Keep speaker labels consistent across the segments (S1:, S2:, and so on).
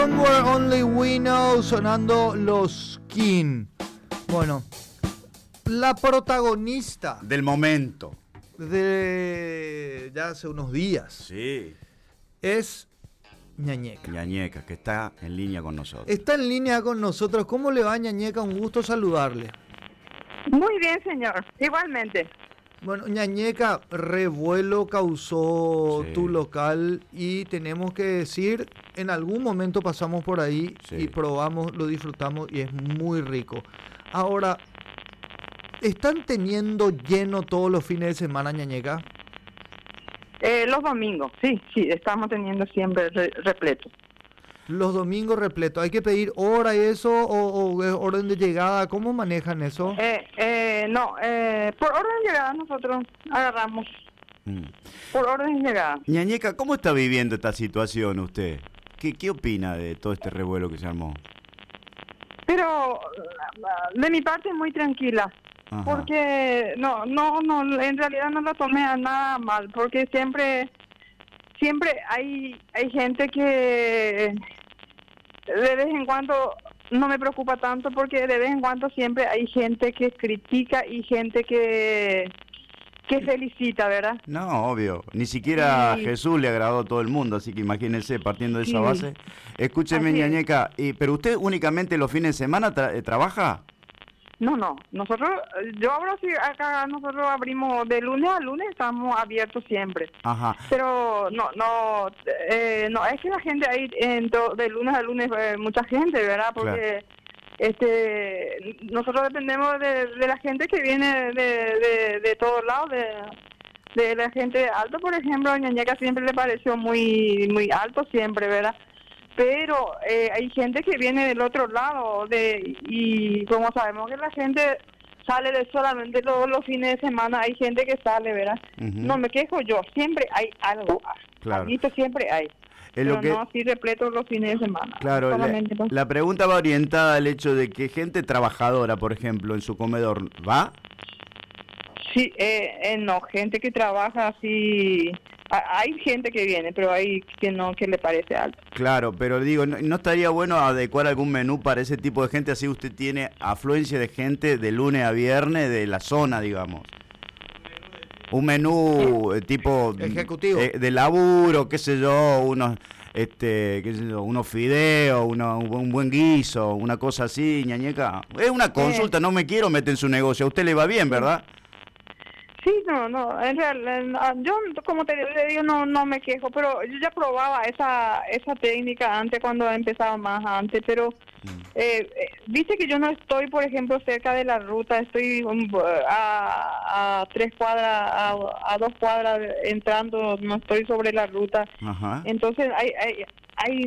S1: Somewhere Only We Know sonando los King. Bueno, la protagonista
S2: Del momento.
S1: de ya hace unos días
S2: Sí.
S1: es Ñañeca.
S2: Ñañeca, que está en línea con nosotros.
S1: Está en línea con nosotros. ¿Cómo le va Ñañeca? Un gusto saludarle.
S3: Muy bien, señor. Igualmente.
S1: Bueno, Ñañeca, revuelo causó
S2: Sí.
S1: tu local y tenemos que decir, en algún momento pasamos por ahí
S2: Sí.
S1: y probamos, lo disfrutamos y es muy rico. Ahora, ¿están teniendo lleno todos los fines de semana, Ñañeca?
S3: Eh, los domingos, sí, sí, estamos teniendo siempre re- repleto.
S1: Los domingos repletos, ¿hay que pedir hora y eso o, o es orden de llegada? ¿Cómo manejan eso?
S3: Eh, eh, no, eh, por orden de llegada nosotros agarramos.
S2: Mm.
S3: Por orden de llegada.
S2: Ñañeca, ¿cómo está viviendo esta situación usted? ¿Qué, ¿Qué opina de todo este revuelo que se armó?
S3: Pero de mi parte muy tranquila.
S2: Ajá.
S3: Porque no, no, no, en realidad no lo tomé a nada mal, porque siempre, siempre hay, hay gente que de vez en cuando no me preocupa tanto, porque de vez en cuando siempre hay gente que critica y gente que que felicita, ¿verdad?
S2: No, obvio. Ni siquiera
S3: Sí.
S2: Jesús le agradó a todo el mundo, así que imagínense partiendo de esa
S3: Sí.
S2: base. Escúcheme. Ñañeca, y, ¿pero usted únicamente los fines de semana tra- eh, trabaja?
S3: No, no, nosotros, yo ahora sí, acá nosotros abrimos de lunes a lunes, estamos abiertos siempre.
S2: Ajá.
S3: Pero no, no, eh, no, es que la gente ahí, en to- de lunes a lunes, eh, mucha gente, ¿verdad? Porque este nosotros dependemos de, de la gente que viene de, de, de todos lados, de, de la gente alto, por ejemplo, a Ñañeca siempre le pareció muy, muy alto siempre, ¿verdad? Pero eh, hay gente que viene del otro lado, de y como sabemos que la gente sale de solamente todos los fines de semana, hay gente que sale, ¿verdad? No me quejo yo, siempre hay algo.
S2: Claro.
S3: Siempre hay.
S2: Es lo
S3: pero
S2: que-
S3: no así repleto los fines de semana.
S2: Claro, la, la pregunta va orientada al hecho de que gente trabajadora, por ejemplo, en su comedor, ¿va?
S3: Sí, eh, eh, no, gente que trabaja así. Ha- Hay gente que viene, pero hay que no, que le parece alto.
S2: Claro, pero digo, ¿no, no estaría bueno adecuar algún menú para ese tipo de gente? Así usted tiene afluencia de gente de lunes a viernes de la zona, digamos. Un menú eh, tipo
S1: Ejecutivo.
S2: eh, de laburo, qué sé yo, unos este, qué sé yo, unos fideos, uno- un, buen- un buen guiso, una cosa así, ñañeca. Es una consulta, no me quiero meter en su negocio. A usted le va bien, ¿verdad?
S3: Sí, no, no, en realidad, yo como te digo, no, no me quejo, pero yo ya probaba esa, esa técnica antes cuando empezaba más antes, pero eh, eh, dice que yo no estoy, por ejemplo, cerca de la ruta, estoy um, a, a tres cuadras, a, a dos cuadras entrando, no estoy sobre la ruta,
S2: Ajá.
S3: entonces hay, hay, hay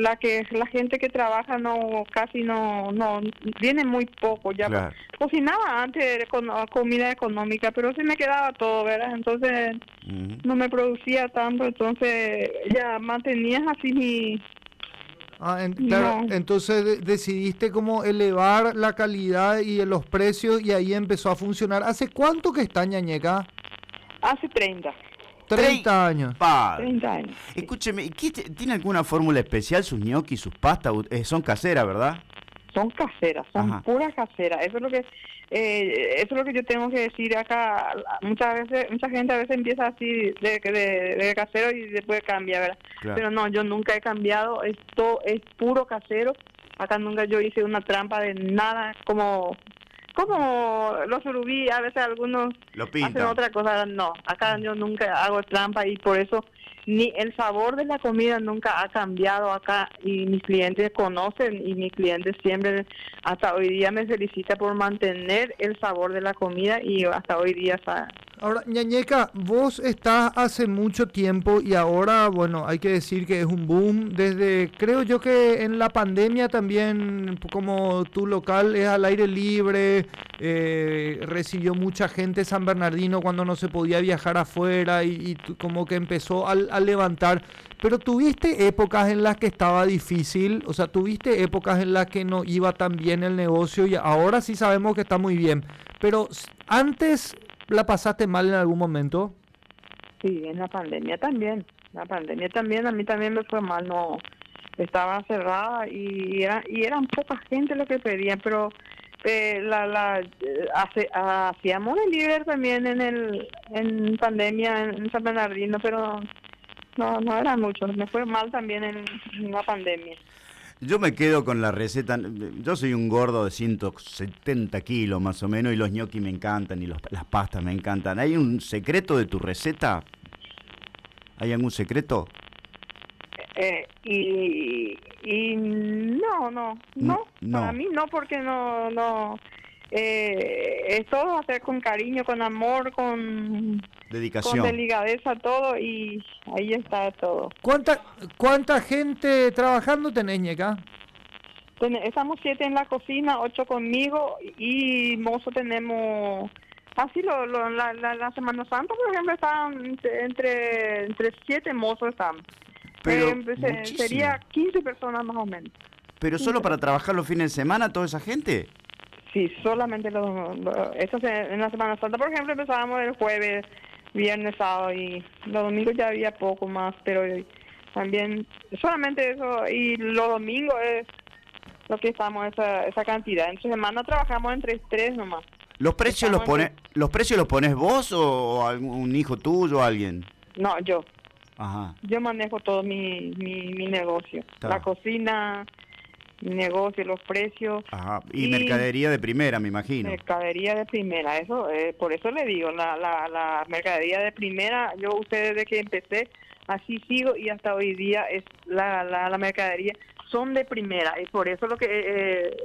S3: la que la gente que trabaja no casi no no viene muy poco ya
S2: Claro.
S3: cocinaba antes con comida económica pero se me quedaba todo verdad entonces no me producía tanto entonces ya mantenías así mi
S1: Ah, en- claro,
S3: No.
S1: entonces de- decidiste como elevar la calidad y los precios y ahí empezó a funcionar. ¿Hace cuánto que está Ñañeca?
S3: hace 30
S1: 30 años.
S2: Padre.
S3: 30 años
S2: Escúcheme, ¿y qué te- ¿tiene alguna fórmula especial sus gnocchi, sus pastas? Eh, son caseras, ¿verdad?
S3: son caseras, son
S2: Ajá.
S3: puras caseras. Eso es lo que eh, eso es lo que yo tengo que decir acá. Muchas veces, mucha gente a veces empieza así de, de, de casero y después cambia, ¿verdad?
S2: Claro.
S3: Pero no, yo nunca he cambiado. Esto es puro casero. Acá nunca yo hice una trampa de nada como como los surubí, a veces algunos
S2: Lo
S3: hacen otra cosa. No, acá yo nunca hago trampa y por eso ni el sabor de la comida nunca ha cambiado acá y mis clientes conocen y mis clientes siempre hasta hoy día me felicita por mantener el sabor de la comida y hasta hoy día sa-
S1: Ahora, Ñañeca, vos estás hace mucho tiempo y ahora, bueno, hay que decir que es un boom desde, creo yo que en la pandemia también, como tu local es al aire libre, eh, recibió mucha gente San Bernardino cuando no se podía viajar afuera y, y como que empezó al- a, levantar. Pero tuviste épocas en las que estaba difícil, o sea, tuviste épocas en las que no iba tan bien el negocio y ahora sí sabemos que está muy bien. Pero antes la pasaste mal en algún momento.
S3: Sí, en la pandemia también. La pandemia también, a mí también me fue mal. No, estaba cerrada y, era, y eran poca gente lo que pedían, pero eh, la, la eh, hace, hacíamos delivery también en el en pandemia en, San Bernardino, pero no no eran muchos. Me fue mal también en, la pandemia.
S2: Yo me quedo con la receta. Yo soy un gordo de 170 kilos más o menos y los ñoquis me encantan y los, las pastas me encantan. ¿Hay un secreto de tu receta? ¿Hay algún secreto?
S3: Eh, y, y no, no, no, para mí no, porque no, no, eh, es todo hacer con cariño, con amor, con
S2: dedicación,
S3: con delicadeza, todo y ahí está todo.
S1: ¿Cuánta, cuánta gente trabajando tenés, Ñeca?
S3: Estamos siete en la cocina, ocho conmigo y mozo tenemos Así lo, la, la, Semana Santa, por ejemplo, están entre, entre siete mozos están.
S2: Pero
S3: eh, sería 15 personas más o menos.
S2: ¿Pero solo para trabajar los fines de semana toda esa gente?
S3: Sí, solamente los, en la Semana Santa, por ejemplo, empezábamos el jueves, viernes, sábado y los domingos ya había poco más, pero también solamente eso y los domingos es lo que estamos esa, esa cantidad. En semana trabajamos entre tres nomás.
S2: ¿Los precios los pones los precios los pones vos o algún hijo tuyo o alguien?
S3: No, yo. Ajá. Yo manejo todo mi, mi, negocio. La cocina, mi negocio, los precios.
S2: Ajá. Y, mercadería de primera, me imagino.
S3: Mercadería de primera, eso eh, por eso le digo, la, la, la mercadería de primera, yo usted desde que empecé, así sigo y hasta hoy día es la, la, la mercadería son de primera. Y por eso lo que eh,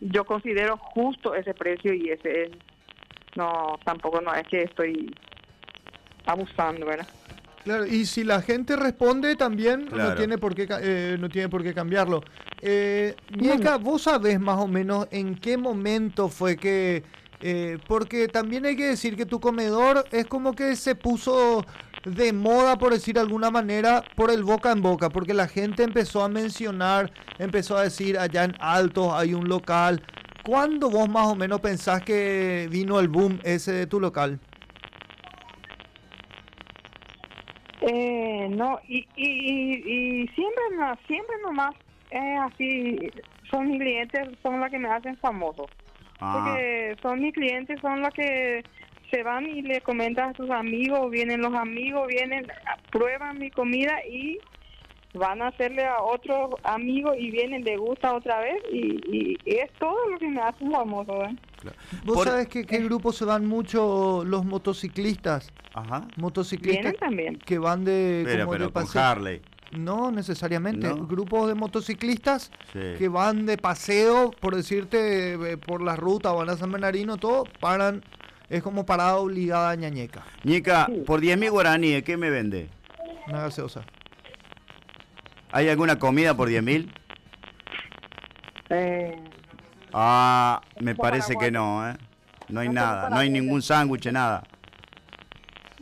S3: yo considero justo ese precio y ese no tampoco no es que estoy abusando, ¿verdad?
S1: Claro, y si la gente responde también no tiene por qué eh, no tiene por qué cambiarlo. Eh, vos sabés más o menos en qué momento fue que eh, porque también hay que decir que tu comedor es como que se puso de moda, por decir de alguna manera, por el boca en boca, porque la gente empezó a mencionar, empezó a decir, allá en Altos hay un local. ¿Cuándo vos más o menos pensás que vino el boom ese de tu local?
S3: Eh, no, y, y, y, siempre, siempre nomás es así, son mis clientes, son los que me hacen famoso. Ah. Porque son mis clientes, son los que se van y le comentan a sus amigos, vienen los amigos, vienen, prueban mi comida y van a hacerle a otro amigo y vienen, le gusta otra vez y, es todo lo que me hace famoso. ¿eh?
S1: ¿Vos sabés que qué grupo se van mucho los motociclistas?
S2: Ajá.
S1: Motociclistas
S3: también.
S1: que van de,
S2: pero, pero con Harley.
S1: No necesariamente. Grupos de motociclistas que van de paseo, por decirte, eh, por la ruta, van a San Bernardino, todo, paran es como parada obligada a ñañeca.
S2: Ñeca, por 10.000 guaraníes, ¿qué me vende?
S1: Una gaseosa.
S2: ¿Hay alguna comida por 10.000? Eh, ah, me parece que no, ¿eh? No hay nada, no hay ningún sándwich, nada.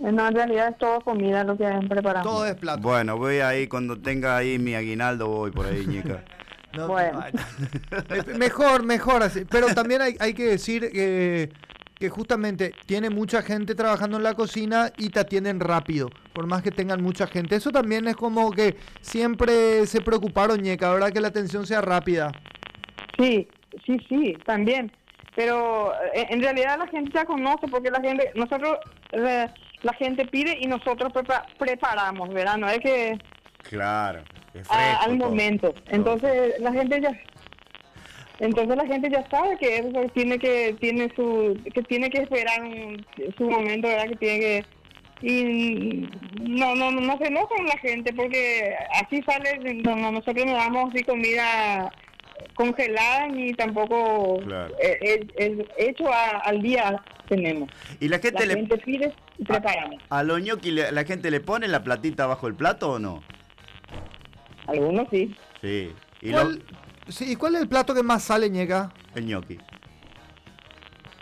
S3: Eh, no, en realidad es todo comida lo que han preparado.
S1: Todo es plato.
S2: Bueno, voy ahí, cuando tenga ahí mi aguinaldo, voy por ahí, Ñeca.
S3: bueno.
S1: mejor, mejor así. Pero también hay, hay que decir que que justamente tiene mucha gente trabajando en la cocina y te atienden rápido, por más que tengan mucha gente. Eso también es como que siempre se preocuparon, ñeca, ¿verdad? Que la atención sea rápida.
S3: Sí, sí, sí, también. Pero eh, en realidad la gente ya conoce porque la gente, nosotros, eh, la gente pide y nosotros preparamos, ¿verdad? No es que...
S2: Claro,
S3: es al momento. Entonces la gente ya entonces la gente ya sabe que eso tiene que tiene su que tiene que esperar su momento, ¿verdad? Que tiene que y no no no se enoja la gente porque así sale nosotros no damos así comida congelada ni tampoco es, hecho al día tenemos
S2: y la gente
S3: le pide y preparamos
S2: a, los ñoqui la gente le pone la platita bajo el plato o no
S3: algunos sí
S2: sí
S1: y Sí, ¿y cuál es el plato que más sale, ñega?
S2: El ñoqui.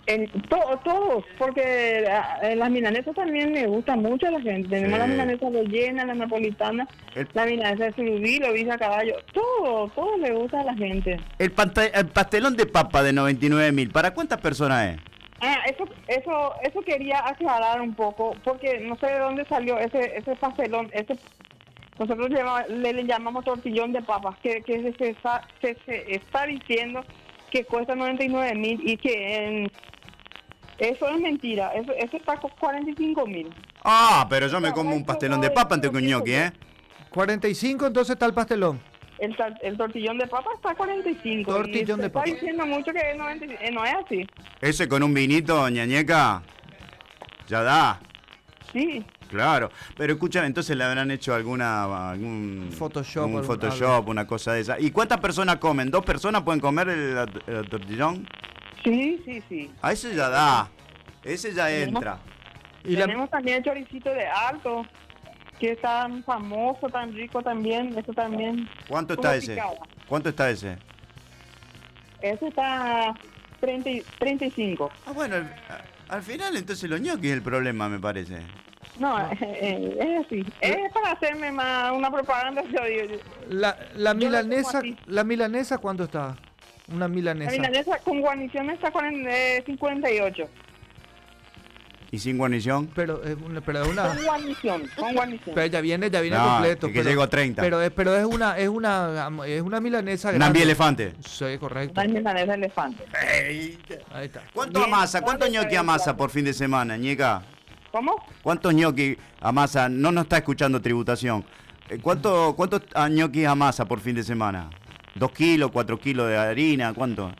S3: En todos, porque ah, en las milanesas también me gusta mucho a la gente. Tenemos las milanesas rellenas, la napolitana, la milanesa de surubí, lo visa caballo. Todo, todo le gusta a la gente.
S2: El, pastelón de papa de 99 mil, ¿para cuántas personas es?
S3: Ah, eso, eso, eso quería aclarar un poco, porque no sé de dónde salió ese, ese pastelón, ese Nosotros llama- le, le llamamos tortillón de papas, que, que se, se está- que se está diciendo que cuesta 99 mil y que en- eso es mentira. Eso, eso está con 45 mil.
S2: Ah, pero yo me como un pastelón de papa antes que un ñoqui, ¿eh?
S1: 45, entonces está el pastelón.
S3: El, el tortillón de papa está a 45.
S1: Tortillón
S3: y
S1: de papa.
S3: Está diciendo mucho que es 90 eh, no es así.
S2: Ese con un vinito, ñañeca, ya da.
S3: Sí.
S2: Claro, pero escúchame, entonces le habrán hecho alguna algún
S1: Photoshop,
S2: un Photoshop, una cosa de esa. ¿Y cuántas personas comen? ¿Dos personas pueden comer el, el tortillón?
S3: Sí, sí, sí.
S2: A ese ya da. Ese ya entra.
S1: Y la-
S3: Tenemos también el choricito de alto, que es tan famoso, tan rico también. Eso también.
S2: ¿Cuánto está ese?
S3: picada.
S2: ¿Cuánto está ese?
S3: Ese está 30, y- 35.
S2: Ah, bueno, al, al final entonces los ñoquis es el problema, me parece.
S3: No, eh, eh, es así. Es para hacerme más una propaganda. Yo digo,
S1: la, la
S3: Yo la
S1: milanesa, la milanesa, ¿cuánto está? Una
S3: La
S1: milanesa.
S3: milanesa con guarnición está con eh, 58.
S2: ¿Y sin guarnición?
S1: Pero es una, pero es una,
S3: Con guarnición, con guarnición.
S1: pero ya viene, ya viene
S2: No,
S1: completo.
S2: que- que
S1: pero,
S2: llego a 30.
S1: Pero es, pero es una, es una, es una milanesa grande.
S2: elefante.
S1: Sí, correcto.
S3: Una milanesa elefante.
S1: Ahí está.
S2: ¿Cuánto
S3: Bien,
S2: amasa? ¿Cuántos
S3: ¿cuánto
S2: ñoquis
S3: está
S2: amasa por fin de semana, ñeca?
S3: ¿Cómo?
S2: ¿Cuántos ñoquis amasa? No nos está escuchando tributación. Eh, ¿Cuánto, ¿Cuántos ah, ñoquis amasa por fin de semana? ¿Dos kilos, cuatro kilos de harina? ¿Cuánto?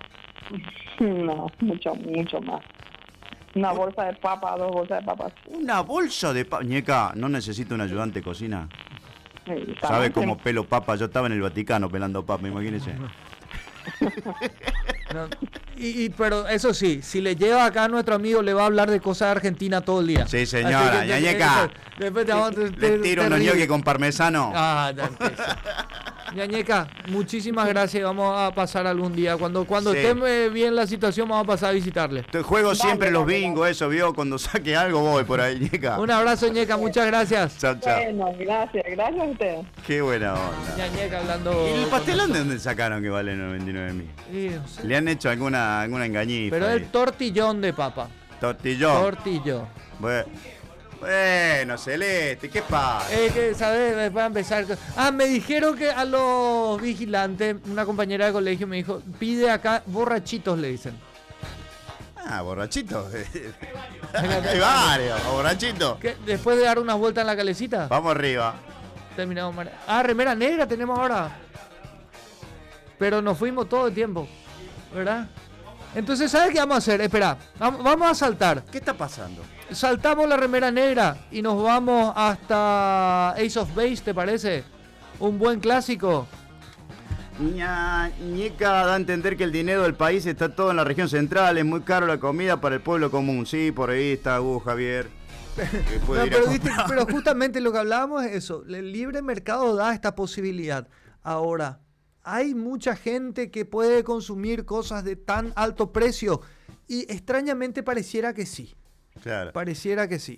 S3: No, mucho, mucho más. Una bolsa de papa, dos bolsas de papas.
S2: Una bolsa de papa. Ñeca, no necesito un ayudante de cocina.
S3: Eh,
S2: ¿Sabe cómo pelo papa? Yo estaba en el Vaticano pelando papa, imagínese.
S1: No, y, y- pero eso sí, si le lleva acá a nuestro amigo, le va a hablar de cosas de Argentina todo el día.
S2: Sí, señora,
S1: que-
S2: ñañeca.
S1: Después te vamos a-
S2: Le
S1: te-
S2: tiro unos ñoquis con parmesano.
S1: Ah, ya empieza. Ñañeca, muchísimas gracias. Vamos a pasar algún día. Cuando, cuando
S2: Sí.
S1: esté eh, bien la situación, vamos a pasar a visitarle.
S2: Te juego siempre los bingos, eso, vio. Cuando saque algo voy por ahí, ñeca.
S1: Un abrazo, Ñeca, muchas gracias.
S2: Chao, chao.
S3: Bueno, gracias, gracias a ustedes.
S2: Qué buena onda.
S1: Ñañeca hablando.
S2: ¿Y el pastelón de dónde sacaron que vale 99 mil?
S1: Sí, no sé.
S2: Le han hecho alguna, alguna engañifa.
S1: Pero
S2: ahí.
S1: el tortillón de papa.
S2: Tortillón.
S1: Tortillo.
S2: Bueno, bueno, Celeste, ¿qué pasa?
S1: Eh, que, ¿sabes? Voy a empezar. Ah, me dijeron que a los vigilantes, una compañera de colegio me dijo, pide acá borrachitos, le dicen.
S2: Ah, borrachito. Hay varios, borrachito.
S1: Que después de dar unas vueltas en la calecita,
S2: Vamos arriba.
S1: terminamos. mane- Ah, remera negra tenemos ahora. Pero nos fuimos todo el tiempo, ¿verdad? Entonces, ¿sabes qué vamos a hacer? Espera, vam- vamos a saltar.
S2: ¿Qué está pasando?
S1: Saltamos la remera negra y nos vamos hasta Ace of Base, ¿te parece? Un buen clásico.
S2: Ña, Ñeca da a entender que el dinero del país está todo en la región central, es muy caro la comida para el pueblo común. Sí, por ahí está Hugo Javier. que puede
S1: No, pero, viste, pero justamente lo que hablábamos es eso. El libre mercado da esta posibilidad. Ahora, hay mucha gente que puede consumir cosas de tan alto precio y extrañamente pareciera que sí. Pareciera que sí.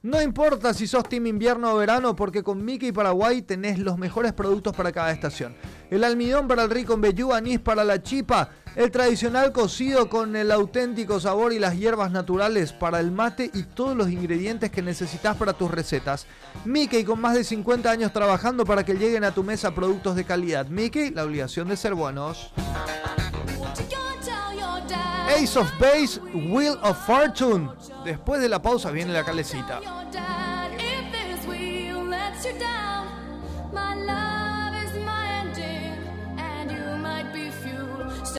S1: No importa si sos team invierno o verano, porque con Mickey Paraguay tenés los mejores productos para cada estación. El almidón para el rico en vellú, anís para la chipa, el tradicional cocido con el auténtico sabor y las hierbas naturales para el mate y todos los ingredientes que necesitas para tus recetas. Mickey con más de 50 años trabajando para que lleguen a tu mesa productos de calidad. Mickey, la obligación de ser buenos. Ace of Base, Wheel of Fortune. Después de la pausa viene la calecita.